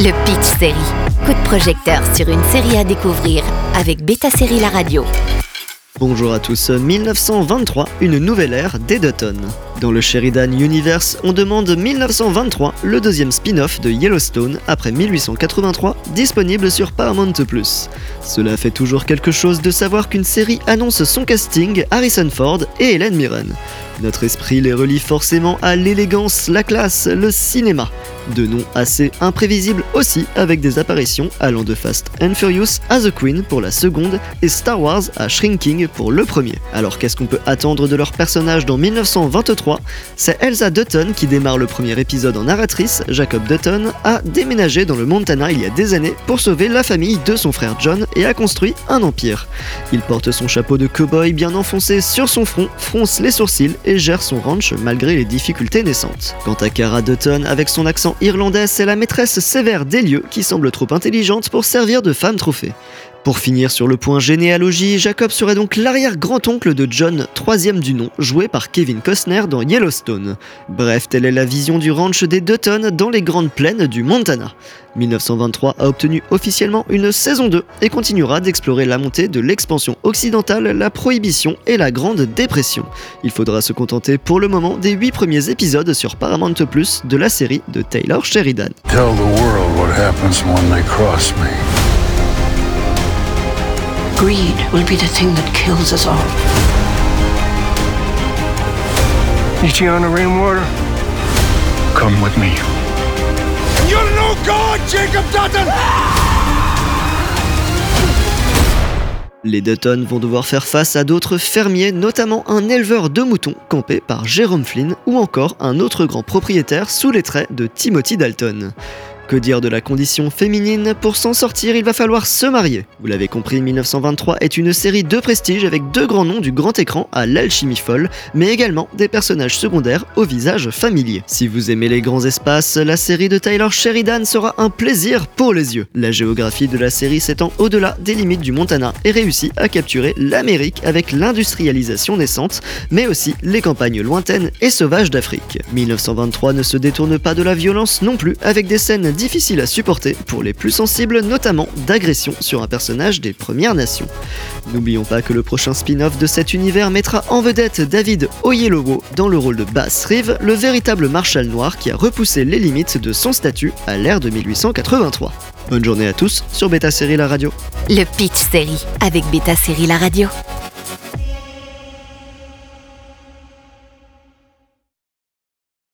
Le Pitch Série. Coup de projecteur sur une série à découvrir avec Beta Série La Radio. Bonjour à tous, 1923, une nouvelle ère d'Edoton. Dans le Sheridan Universe, on demande 1923, le deuxième spin-off de Yellowstone après 1883, disponible sur Paramount+. Cela fait toujours quelque chose de savoir qu'une série annonce son casting Harrison Ford et Helen Mirren. Notre esprit les relie forcément à l'élégance, la classe, le cinéma. De noms assez imprévisibles aussi, avec des apparitions allant de Fast and Furious à The Queen pour la seconde et Star Wars à Shrinking pour le premier. Alors qu'est-ce qu'on peut attendre de leur personnage dans 1923 C'est Elsa Dutton qui démarre le premier épisode en narratrice. Jacob Dutton a déménagé dans le Montana il y a des années pour sauver la famille de son frère John et a construit un empire. Il porte son chapeau de cow-boy bien enfoncé sur son front, fronce les sourcils et gère son ranch malgré les difficultés naissantes. Quant à Cara Dutton, avec son accent irlandais, c'est la maîtresse sévère des lieux qui semble trop intelligente pour servir de femme trophée. Pour finir sur le point généalogie, Jacob serait donc l'arrière-grand-oncle de John, troisième du nom, joué par Kevin Costner dans Yellowstone. Bref, telle est la vision du ranch des Dutton dans les grandes plaines du Montana. 1923 a obtenu officiellement une saison 2 et continuera d'explorer la montée de l'expansion occidentale, la prohibition et la Grande Dépression. Il faudra se contenter pour le moment des 8 premiers épisodes sur Paramount Plus de la série de Taylor Sheridan. Tell the world what happens when they cross me. Greed will be the thing that kills us all. Ichiana Rainwater, come with me. You're no god, Jacob Dutton! Les Dutton vont devoir faire face à d'autres fermiers, notamment un éleveur de moutons campé par Jérôme Flynn ou encore un autre grand propriétaire sous les traits de Timothy Dalton. Que dire de la condition féminine Pour s'en sortir, il va falloir se marier. Vous l'avez compris, 1923 est une série de prestige avec deux grands noms du grand écran à l'alchimie folle, mais également des personnages secondaires au visage familier. Si vous aimez les grands espaces, la série de Taylor Sheridan sera un plaisir pour les yeux. La géographie de la série s'étend au-delà des limites du Montana et réussit à capturer l'Amérique avec l'industrialisation naissante, mais aussi les campagnes lointaines et sauvages d'Afrique. 1923 ne se détourne pas de la violence non plus, avec des scènes difficile à supporter pour les plus sensibles, notamment d'agression sur un personnage des Premières Nations. N'oublions pas que le prochain spin-off de cet univers mettra en vedette David Oyelowo dans le rôle de Bass Reeve, le véritable marshal noir qui a repoussé les limites de son statut à l'ère de 1883. Bonne journée à tous sur Beta Série La Radio. Le Pitch Série avec Beta Série La Radio.